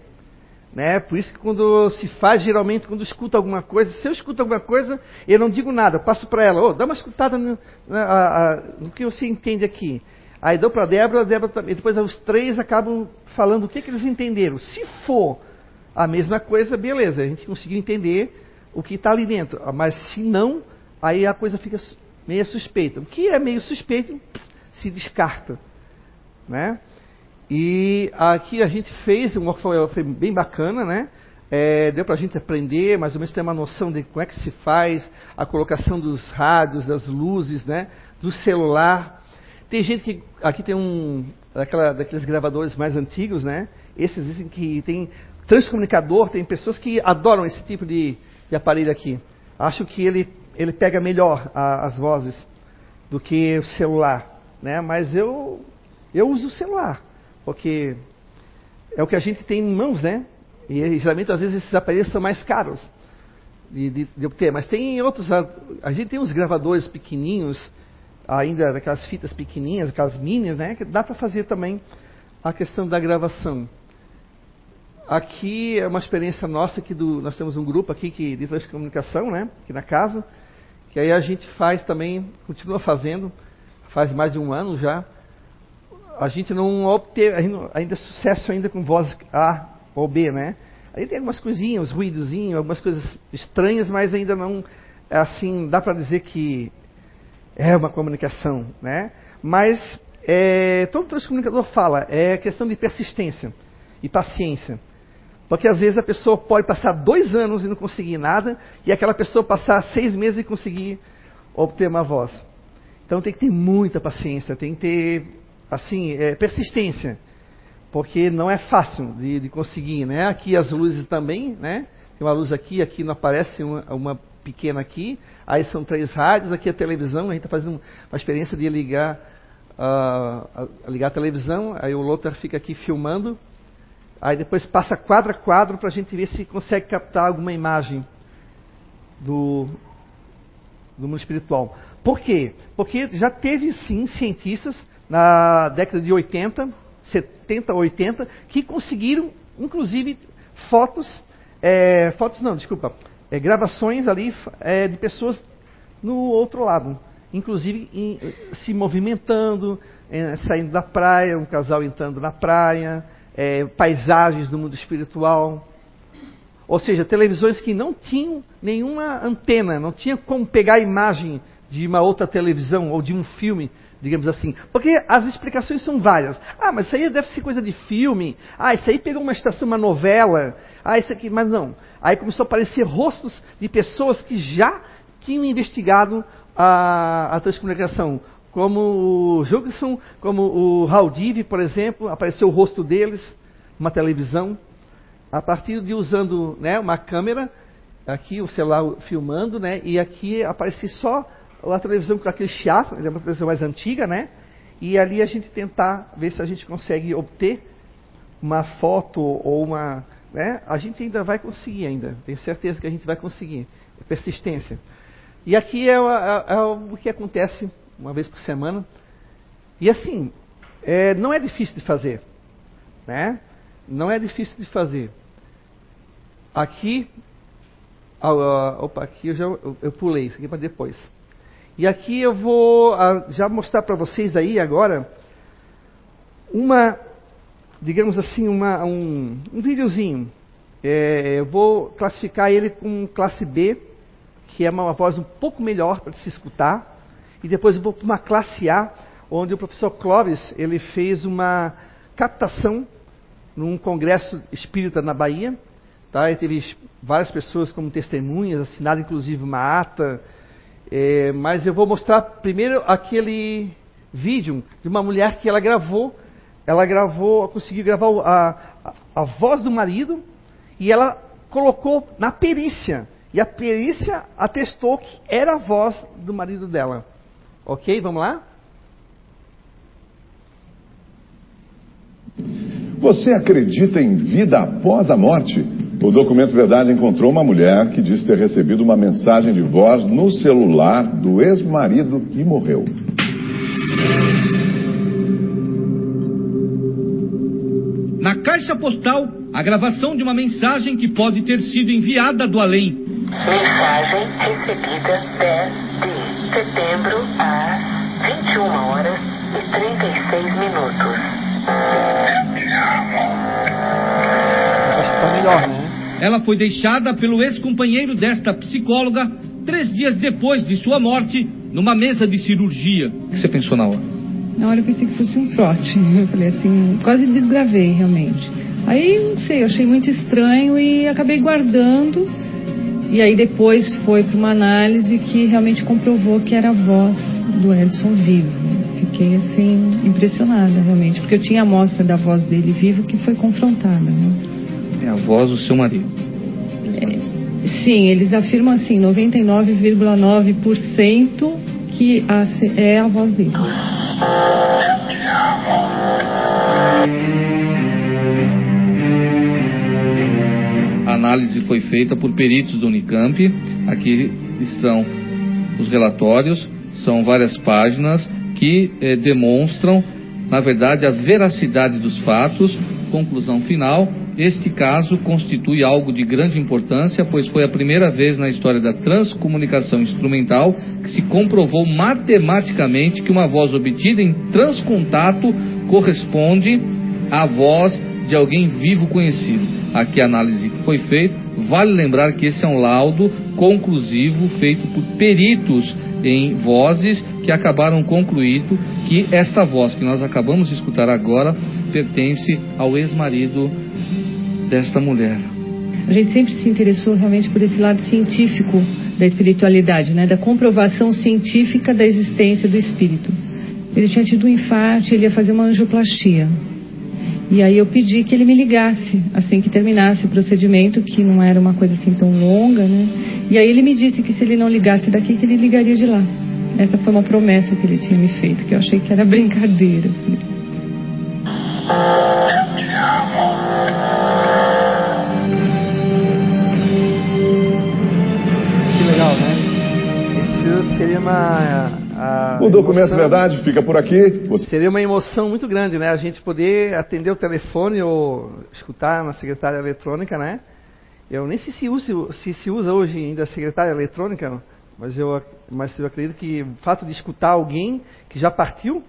Né? Por isso que quando se faz, geralmente, quando escuta alguma coisa, se eu escuto alguma coisa, eu não digo nada, passo para ela, oh, dá uma escutada no, a, no que você entende aqui. Aí dou para a Débora, Débora também. Depois os três acabam falando o que, que eles entenderam. Se for a mesma coisa, beleza, a gente conseguiu entender o que está ali dentro. Mas se não, aí a coisa fica meio suspeita. O que é meio suspeito se descarta. Né? E aqui a gente fez um workflow foi bem bacana, né? É, deu para a gente aprender, mais ou menos ter uma noção de como é que se faz a colocação dos rádios, das luzes, né? Do celular tem gente que. Aqui tem um. Daquela, daqueles gravadores mais antigos, né? Esses dizem que tem transcomunicador, tem pessoas que adoram esse tipo de, de aparelho aqui. Acho que ele, ele pega melhor a, as vozes do que o celular. Né? Mas eu, eu uso o celular, porque é o que a gente tem em mãos, né? E geralmente às vezes esses aparelhos são mais caros de, de, de obter. Mas tem outros. A, a gente tem uns gravadores pequenininhos ainda daquelas fitas pequenininhas, aquelas minis, né? Que dá para fazer também a questão da gravação. Aqui é uma experiência nossa que do, nós temos um grupo aqui que de comunicação, né? Aqui na casa, que aí a gente faz também, continua fazendo, faz mais de um ano já. A gente não obteve ainda sucesso ainda com voz A ou B, né? Aí tem algumas coisinhas, ruídozinhos, algumas coisas estranhas, mas ainda não, assim, dá para dizer que é uma comunicação, né? Mas é, todo transcomunicador fala, é questão de persistência e paciência. Porque às vezes a pessoa pode passar dois anos e não conseguir nada, e aquela pessoa passar seis meses e conseguir obter uma voz. Então tem que ter muita paciência, tem que ter, assim, é, persistência. Porque não é fácil de, de, conseguir, né? Aqui as luzes também, né? Tem uma luz aqui, aqui não aparece uma, uma pequena aqui. Aí são três rádios, aqui a televisão, a gente está fazendo uma experiência de ligar, uh, ligar a televisão, aí o Lothar fica aqui filmando, Aí depois passa quadro a quadro para a gente ver se consegue captar alguma imagem do, do mundo espiritual. Por quê? Porque já teve sim cientistas na década de 80, 70, 80, que conseguiram, inclusive, fotos, é, fotos não, desculpa, é, gravações ali é, de pessoas no outro lado, inclusive em, se movimentando, é, saindo da praia, um casal entrando na praia, é, paisagens do mundo espiritual. Ou seja, televisões que não tinham nenhuma antena, não tinha como pegar a imagem de uma outra televisão ou de um filme, digamos assim. Porque as explicações são várias. Ah, mas isso aí deve ser coisa de filme. Ah, isso aí pegou uma estação, uma novela. Ah, isso aqui. Mas não. Aí começou a aparecer rostos de pessoas que já tinham investigado a, a transcomunicação como o Jugson, como o Haldiv, por exemplo, apareceu o rosto deles numa televisão, a partir de usando né, uma câmera, aqui o celular filmando, né, e aqui aparecer só a televisão com aquele chiaço, é uma televisão mais antiga, né, e ali a gente tentar ver se a gente consegue obter uma foto ou uma, né, a gente ainda vai conseguir ainda, tenho certeza que a gente vai conseguir, é persistência. E aqui é, é, é o que acontece uma vez por semana. E assim, é, não é difícil de fazer, né? Não é difícil de fazer. Aqui, opa, aqui eu já eu, eu pulei isso aqui para depois. E aqui eu vou uh, já mostrar para vocês aí agora uma, digamos assim, uma, um, um videozinho. É, eu vou classificar ele com classe B, que é uma voz um pouco melhor para se escutar. E depois eu vou para uma classe A, onde o professor Clóvis ele fez uma captação num congresso espírita na Bahia. Tá? Ele teve várias pessoas como testemunhas, assinado inclusive uma ata. É, mas eu vou mostrar primeiro aquele vídeo de uma mulher que ela gravou, ela gravou, conseguiu gravar a, a, a voz do marido e ela colocou na perícia. E a perícia atestou que era a voz do marido dela. Ok, vamos lá? Você acredita em vida após a morte? O documento Verdade encontrou uma mulher que diz ter recebido uma mensagem de voz no celular do ex-marido e morreu. Na caixa postal, a gravação de uma mensagem que pode ter sido enviada do além. Mensagem recebida 10 de setembro às 21 horas e 36 minutos. Acho que tá melhor, né? Ela foi deixada pelo ex-companheiro desta psicóloga três dias depois de sua morte, numa mesa de cirurgia. O que você pensou na hora? Na hora eu pensei que fosse um trote. Eu falei assim, quase desgravei realmente. Aí, não sei, eu achei muito estranho e acabei guardando. E aí depois foi para uma análise que realmente comprovou que era a voz do Edson vivo. Fiquei assim impressionada realmente, porque eu tinha a amostra da voz dele vivo que foi confrontada. Né? É a voz do seu marido. É, sim, eles afirmam assim, 99,9% que a, é a voz dele. A análise foi feita por peritos do Unicamp. Aqui estão os relatórios São várias páginas que eh, demonstram, na verdade, a veracidade dos fatos. Conclusão final: este caso constitui algo de grande importância, pois foi a primeira vez na história da transcomunicação instrumental que se comprovou matematicamente que uma voz obtida em transcontato corresponde à voz de alguém vivo conhecido. Aqui a análise que foi feita, vale lembrar que esse é um laudo conclusivo feito por peritos em vozes que acabaram concluindo que esta voz que nós acabamos de escutar agora pertence ao ex-marido desta mulher. A gente sempre se interessou realmente por esse lado científico da espiritualidade, né? da comprovação científica da existência do espírito. Ele tinha tido um infarto, ele ia fazer uma angioplastia. E aí eu pedi que ele me ligasse assim que terminasse o procedimento, que não era uma coisa assim tão longa, né? E aí ele me disse que se ele não ligasse daqui, que ele ligaria de lá. Essa foi uma promessa que ele tinha me feito, que eu achei que era brincadeira. Que seria uma. O documento emoção- verdade fica por aqui. Você Seria uma emoção muito grande, né? A gente poder atender o telefone ou escutar na secretária eletrônica, né? Eu nem sei se usa, se, se usa hoje ainda a secretária eletrônica, mas eu, mas eu acredito que o fato de escutar alguém que já partiu,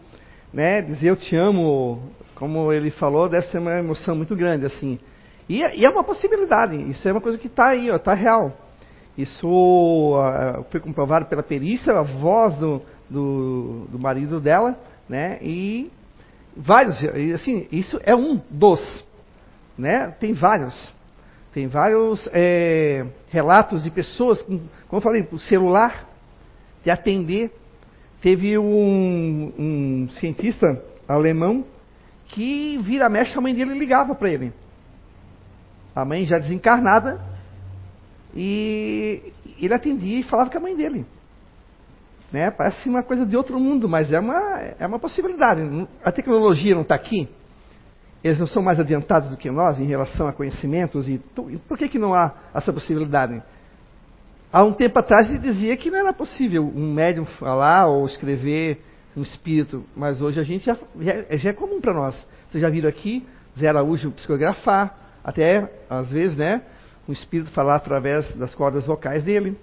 né? Dizer eu te amo, como ele falou, deve ser uma emoção muito grande, assim. E, é- e é uma possibilidade, isso é uma coisa que está aí, está real. Isso ah, foi comprovado pela perícia, a voz do, do, do marido dela, né? E vários, assim, isso é um dos, né? Tem vários, tem vários é, relatos de pessoas, com, como eu falei, o celular, de atender. Teve um, um cientista alemão que vira mexe a mãe dele ligava para ele. A mãe já desencarnada e ele atendia e falava com a mãe dele. Né? Parece uma coisa de outro mundo, mas é uma, é uma possibilidade. A tecnologia não está aqui. Eles não são mais adiantados do que nós em relação a conhecimentos. E, por que, que não há essa possibilidade? Há um tempo atrás se dizia que não era possível um médium falar ou escrever um espírito, mas hoje a gente já, já, já é comum para nós. Vocês já viram aqui Zé Araújo psicografar, até às vezes, né? Um espírito falar através das cordas vocais dele.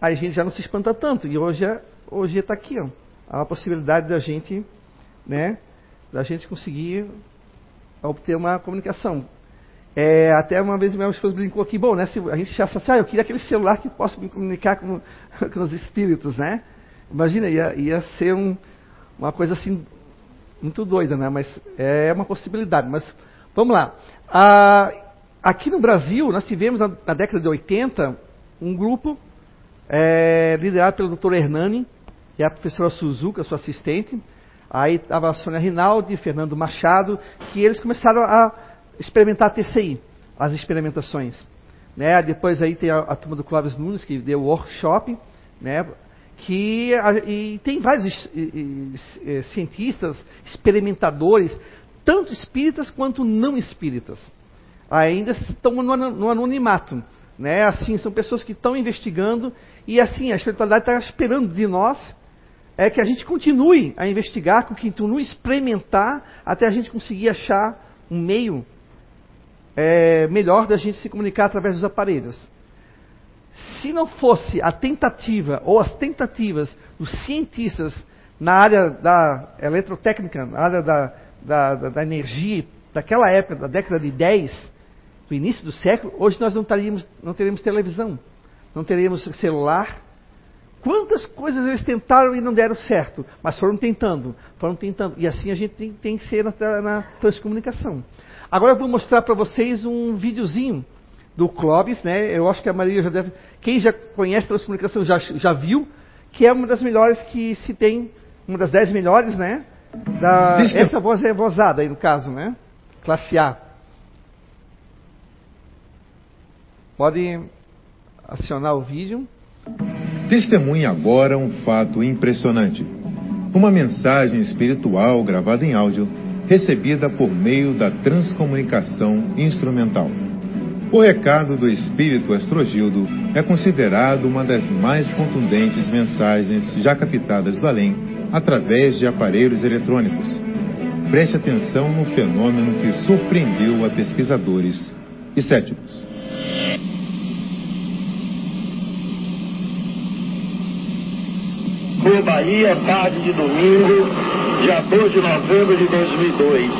Aí a gente já não se espanta tanto. E hoje é- hoje está aqui, ó. A possibilidade da gente, né? Da gente conseguir obter uma comunicação. É, até uma vez minha esposa brincou aqui, bom, né? Se a gente achasse assim, ah, eu queria aquele celular que possa me comunicar com, com os espíritos, né? Imagina, ia, ia ser um, uma coisa assim muito doida, né? Mas é uma possibilidade. Mas vamos lá. Ah, aqui no Brasil, nós tivemos na, na década de 80 um grupo é, liderado pelo Dr. Hernani e a professora Suzuka, sua assistente. Aí estava a Sônia Rinaldi, Fernando Machado, que eles começaram a experimentar a TCI, as experimentações. Né? Depois aí tem a, a turma do Clóvis Nunes, que deu o workshop, né? que a, e tem vários e- e- eh, cientistas, experimentadores, tanto espíritas quanto não espíritas. Ainda estão no, ano- no anonimato. Né? Assim, são pessoas que estão investigando e assim, a espiritualidade está esperando de nós é que a gente continue a investigar, que continue a experimentar até a gente conseguir achar um meio é, melhor da gente se comunicar através dos aparelhos. Se não fosse a tentativa ou as tentativas dos cientistas na área da eletrotécnica, na área da, da, da, da energia, daquela época, da década de 10, do início do século, hoje nós não, teríamos, não teríamos televisão, não teríamos celular. Quantas coisas eles tentaram e não deram certo, mas foram tentando, foram tentando. E assim a gente tem, tem que ser na, na transcomunicação. Agora eu vou mostrar para vocês um videozinho do Clóvis, né? Eu acho que a Maria já deve. Quem já conhece transcomunicação já, já viu, que é uma das melhores que se tem, uma das dez melhores, né? Da, essa voz é vozada aí no caso, né? Classe A. Pode acionar o vídeo. Testemunhe agora um fato impressionante. Uma mensagem espiritual gravada em áudio, recebida por meio da transcomunicação instrumental. O recado do espírito Astrogildo é considerado uma das mais contundentes mensagens já captadas do além através de aparelhos eletrônicos. Preste atenção no fenômeno que surpreendeu a pesquisadores e céticos. Rua Bahia, tarde de domingo, dia 2 de novembro de 2002.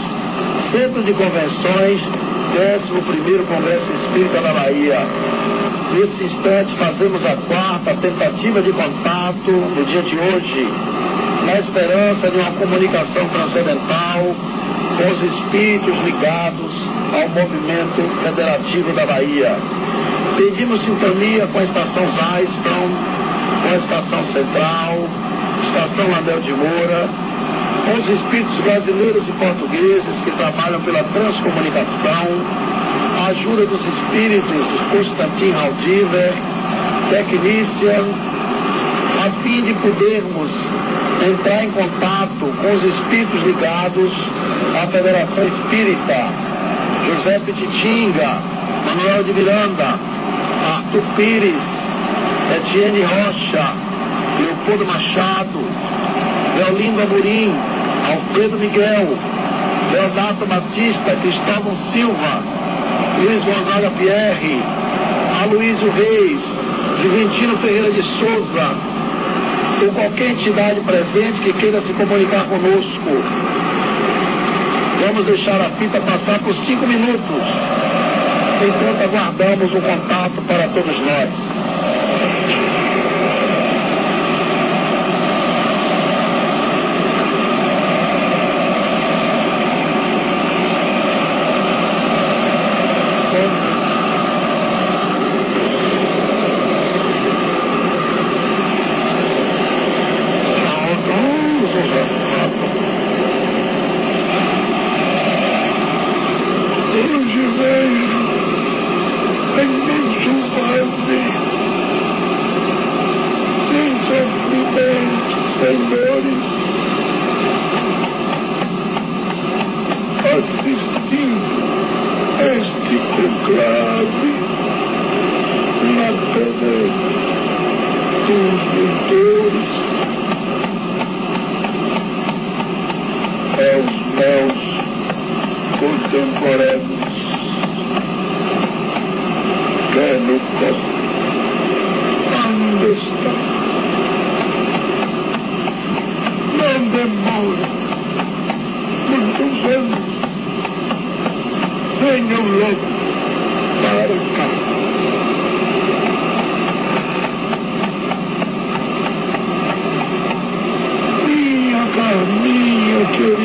Centro de Convenções, 11º Congresso Espírita da Bahia. Nesse instante fazemos a quarta tentativa de contato no dia de hoje, na esperança de uma comunicação transcendental com os espíritos ligados ao movimento federativo da Bahia. Pedimos sintonia com a estação Zaiston, com a estação Central, estação Landel de Moura, com os espíritos brasileiros e portugueses que trabalham pela transcomunicação, a ajuda dos espíritos de Constantin Haldiver, Technician, a fim de podermos entrar em contato com os espíritos ligados à Federação Espírita, José Petitinga, Manuel de Miranda, Arthur Pires, Etienne Rocha, Leopoldo Machado, Leolindo Amorim, Alfredo Miguel, Leonardo Batista, Cristóvão Silva, Luiz Gonzaga Pierre, Aloysio Reis, Juventino Ferreira de Souza, ou qualquer entidade presente que queira se comunicar conosco. Vamos deixar a fita passar por cinco minutos, enquanto aguardamos um contato para todos nós. Thank you.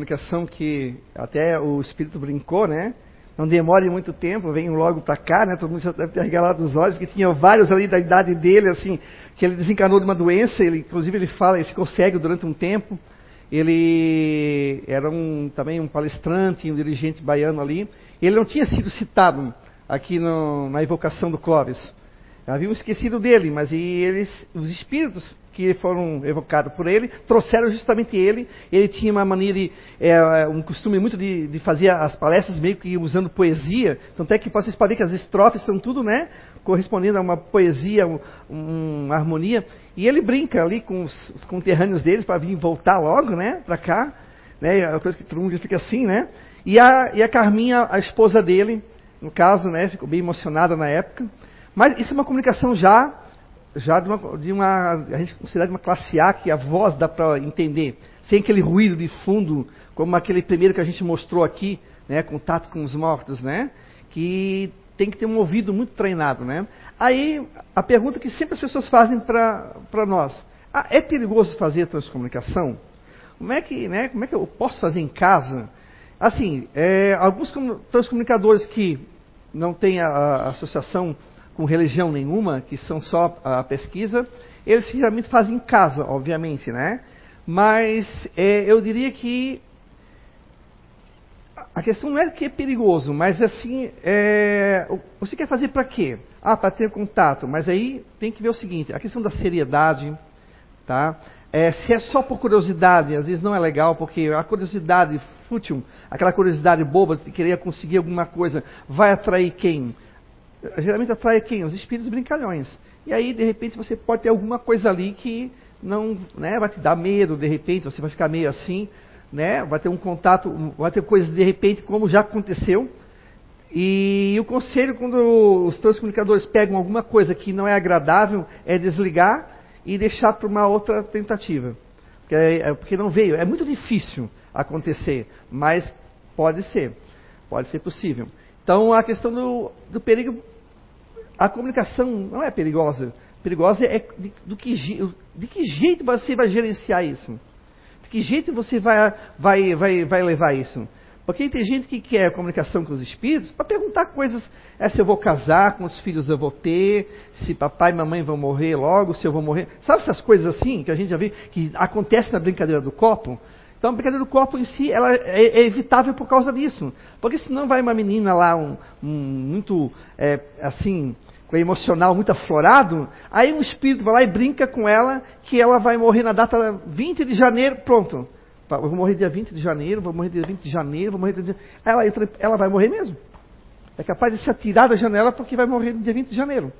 Comunicação que até o espírito brincou, né? Não demore muito tempo, venham logo para cá, né? Todo mundo já deve ter regalado os olhos, porque tinha vários ali da idade dele, assim, que ele desencanou de uma doença, ele, inclusive ele fala, ele ficou cego durante um tempo. Ele era um, também um palestrante, um dirigente baiano ali. Ele não tinha sido citado aqui no, na evocação do Clóvis. Haviam esquecido dele, mas eles, os espíritos que foram evocados por ele trouxeram justamente ele. Ele tinha uma mania de, é, um costume muito de, de, fazer as palestras meio que usando poesia. Tanto é que vocês podem ver que as estrofes são tudo, né, correspondendo a uma poesia, um, uma harmonia. E ele brinca ali com os, os conterrâneos deles para vir voltar logo, né, para cá. Né, a coisa que todo mundo fica assim, né. E a, e a Carminha, a esposa dele, no caso, né, ficou bem emocionada na época. Mas isso é uma comunicação já já de uma, de uma, a gente considera de uma classe A que a voz dá para entender, sem aquele ruído de fundo, como aquele primeiro que a gente mostrou aqui, né, contato com os mortos, né, que tem que ter um ouvido muito treinado, né. Aí a pergunta que sempre as pessoas fazem para nós, ah, é perigoso fazer transcomunicação? Como é que, né, como é que eu posso fazer em casa? Assim, é, alguns transcomunicadores que não têm a, a associação com religião nenhuma, que são só a pesquisa, eles geralmente fazem em casa, obviamente, né? Mas é, eu diria que a questão não é que é perigoso, mas assim, é, você quer fazer para quê? Ah, para ter contato. Mas aí tem que ver o seguinte: a questão da seriedade, tá? É, se é só por curiosidade, às vezes não é legal, porque a curiosidade fútil, aquela curiosidade boba de querer conseguir alguma coisa, vai atrair quem? Geralmente atrai quem? Os espíritos brincalhões. E aí, de repente, você pode ter alguma coisa ali que não né, vai te dar medo, de repente, você vai ficar meio assim, né, vai ter um contato, vai ter coisas de repente, como já aconteceu. E o conselho, quando os teus comunicadores pegam alguma coisa que não é agradável, é desligar e deixar para uma outra tentativa. Porque, é, porque não veio. É muito difícil acontecer, mas pode ser. Pode ser possível. Então, a questão do, do perigo a comunicação não é perigosa. Perigosa é de, do que, de que jeito você vai gerenciar isso? De que jeito você vai, vai, vai, vai levar isso? Porque tem gente que quer comunicação com os espíritos para perguntar coisas. É se eu vou casar, quantos filhos eu vou ter, se papai e mamãe vão morrer logo, se eu vou morrer. Sabe essas coisas assim que a gente já viu que acontece na brincadeira do copo? Então a brincadeira do copo em si ela é, é evitável por causa disso. Porque senão vai uma menina lá, um, um muito é, assim, com o emocional muito aflorado, aí um espírito vai lá e brinca com ela que ela vai morrer na data 20 de janeiro, pronto. Eu vou morrer dia 20 de janeiro, vou morrer dia 20 de janeiro, vou morrer dia... Ela, entra, ela vai morrer mesmo. É capaz de se atirar da janela porque vai morrer no dia 20 de janeiro.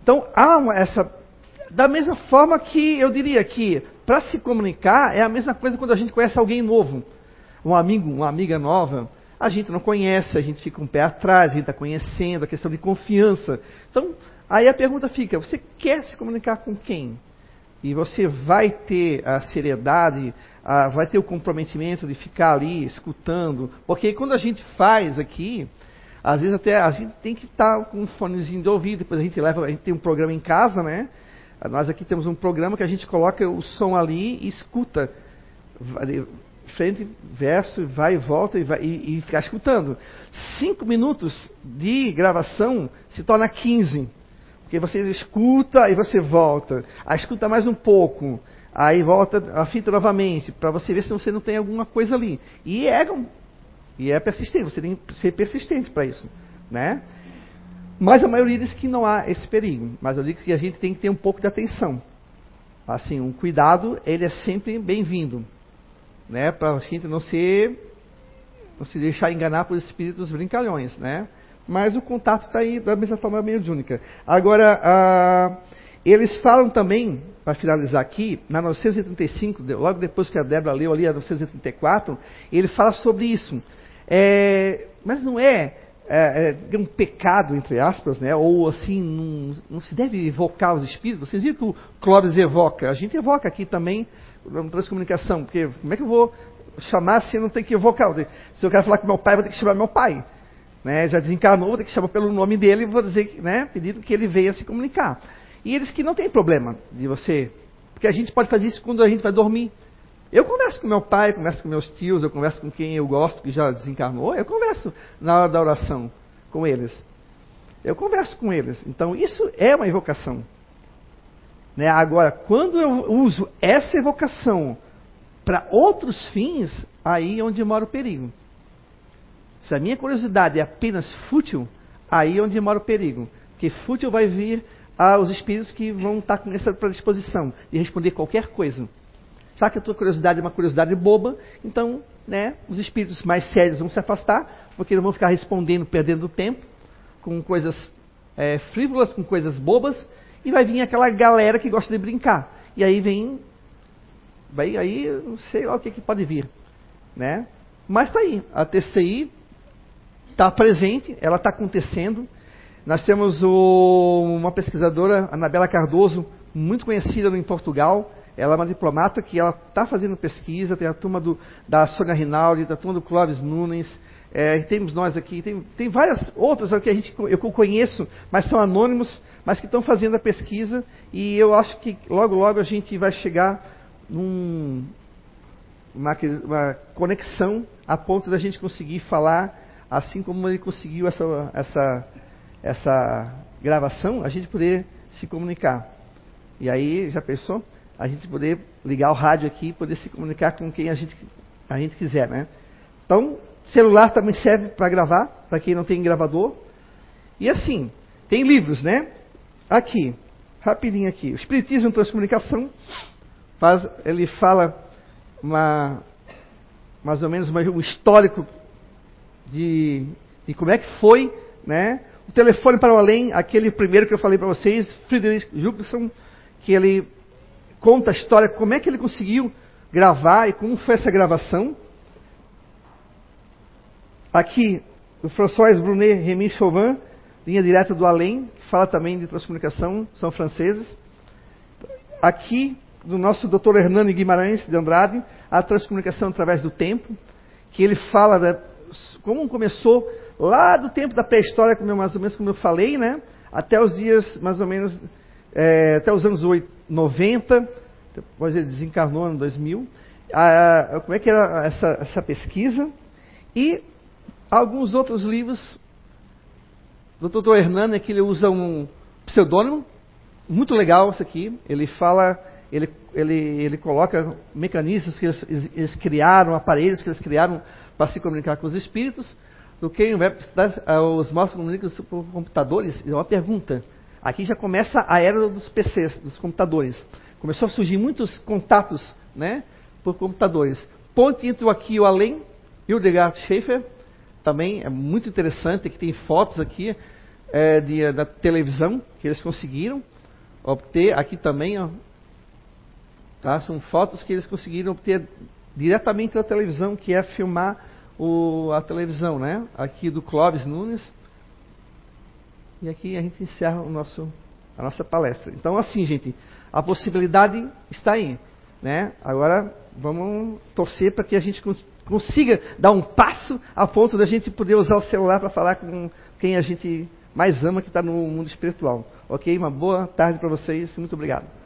Então há uma, essa. Da mesma forma que eu diria que para se comunicar é a mesma coisa quando a gente conhece alguém novo. Um amigo, uma amiga nova a gente não conhece, a gente fica um pé atrás, a gente está conhecendo, a questão de confiança. Então, aí a pergunta fica: você quer se comunicar com quem? E você vai ter a seriedade, a, vai ter o comprometimento de ficar ali escutando. Porque quando a gente faz aqui, às vezes até a gente tem que estar tá com um fonezinho de ouvido, depois a gente leva, a gente tem um programa em casa, né? Nós aqui temos um programa que a gente coloca o som ali e escuta frente, verso, vai e volta e, vai, e, e ficar escutando. Cinco minutos de gravação se torna 15. Porque você escuta e você volta. Aí escuta mais um pouco. Aí volta a fita novamente, para você ver se você não tem alguma coisa ali. E é, e é persistente, você tem que ser persistente para isso. Né? Mas a maioria diz que não há esse perigo. Mas eu digo que a gente tem que ter um pouco de atenção. Assim, um cuidado, ele é sempre bem-vindo né, para a gente não se, não se deixar enganar por espíritos brincalhões, né? Mas o contato está aí da mesma forma meio única. Agora, ah, eles falam também, para finalizar aqui, na 935, logo depois que a Débora leu ali a 934, ele fala sobre isso. É, mas não é, é, é, um pecado, entre aspas, né? ou assim, não, não, se deve evocar os espíritos. Vocês viram que o Clóvis evoca? A gente evoca aqui também não transcomunicação, porque como é que eu vou chamar se não tenho que evocar? Se eu quero falar com meu pai, vou ter que chamar meu pai. Né? Já desencarnou, vou ter que chamar pelo nome dele e vou dizer, né, pedindo que ele venha se comunicar. E eles que não tem problema de você, porque a gente pode fazer isso quando a gente vai dormir. Eu converso com meu pai, converso com meus tios, eu converso com quem eu gosto que já desencarnou, eu converso na hora da oração com eles. Eu converso com eles. Então isso é uma evocação. Né? Agora, quando eu uso essa evocação para outros fins, aí é onde mora o perigo. Se a minha curiosidade é apenas fútil, aí é onde mora o perigo. Porque fútil vai vir aos espíritos que vão estar com essa predisposição de responder qualquer coisa. Sabe que a tua curiosidade é uma curiosidade boba, então né, os espíritos mais sérios vão se afastar, porque não vão ficar respondendo, perdendo tempo, com coisas é, frívolas, com coisas bobas, e vai vir aquela galera que gosta de brincar. E aí vem. Vai, aí não sei lá o que, que pode vir. Né? Mas está aí. A TCI está presente, ela está acontecendo. Nós temos o, uma pesquisadora, Anabela Cardoso, muito conhecida em Portugal. Ela é uma diplomata que ela está fazendo pesquisa. Tem a turma do, da Sônia Rinaldi, da turma do Clóvis Nunes. É, temos nós aqui, tem, tem várias outras que a gente, eu conheço, mas são anônimos, mas que estão fazendo a pesquisa. E eu acho que logo, logo a gente vai chegar num, uma, uma conexão a ponto da gente conseguir falar assim como ele conseguiu essa, essa, essa gravação, a gente poder se comunicar. E aí, já pensou? A gente poder ligar o rádio aqui e poder se comunicar com quem a gente, a gente quiser, né? Então, celular também serve para gravar, para quem não tem gravador. E assim, tem livros, né? Aqui, rapidinho aqui. O Espiritismo Transcomunicação, faz, ele fala uma, mais ou menos um histórico de, de como é que foi, né? O telefone para o além, aquele primeiro que eu falei para vocês, Friedrich Jupison, que ele conta a história, como é que ele conseguiu gravar e como foi essa gravação. Aqui, o François Brunet Remy Chauvin, linha direta do além, que fala também de transcomunicação, são franceses. Aqui, do nosso Dr. Hernani Guimarães de Andrade, a transcomunicação através do tempo, que ele fala da, como começou lá do tempo da pré-história, mais ou menos como eu falei, né? Até os dias, mais ou menos, é, até os anos 90, depois ele desencarnou no 2000. Ah, como é que era essa, essa pesquisa? E alguns outros livros do Dr. Hernani, que ele usa um pseudônimo, muito legal isso aqui. Ele fala ele, ele, ele coloca mecanismos que eles, eles, criaram, aparelhos que eles criaram para se comunicar com os espíritos, do que vai precisar os nossos comunicam por computadores. É uma pergunta. Aqui já começa a era dos PCs, dos computadores. Começou a surgir muitos contatos né, por computadores. Ponte entre o aqui e o além, Hildegard Schaefer, também é muito interessante, que tem fotos aqui é, de, da televisão que eles conseguiram obter. Aqui também, ó, Tá? São fotos que eles conseguiram obter diretamente da televisão, que é filmar o, a televisão, né? Aqui do Clóvis Nunes. E aqui a gente encerra o nosso, a nossa palestra. Então, assim, gente, a possibilidade está aí. Né? Agora, vamos torcer para que a gente consiga dar um passo a ponto da gente poder usar o celular para falar com quem a gente mais ama, que está no mundo espiritual. Ok? Uma boa tarde para vocês. Muito obrigado.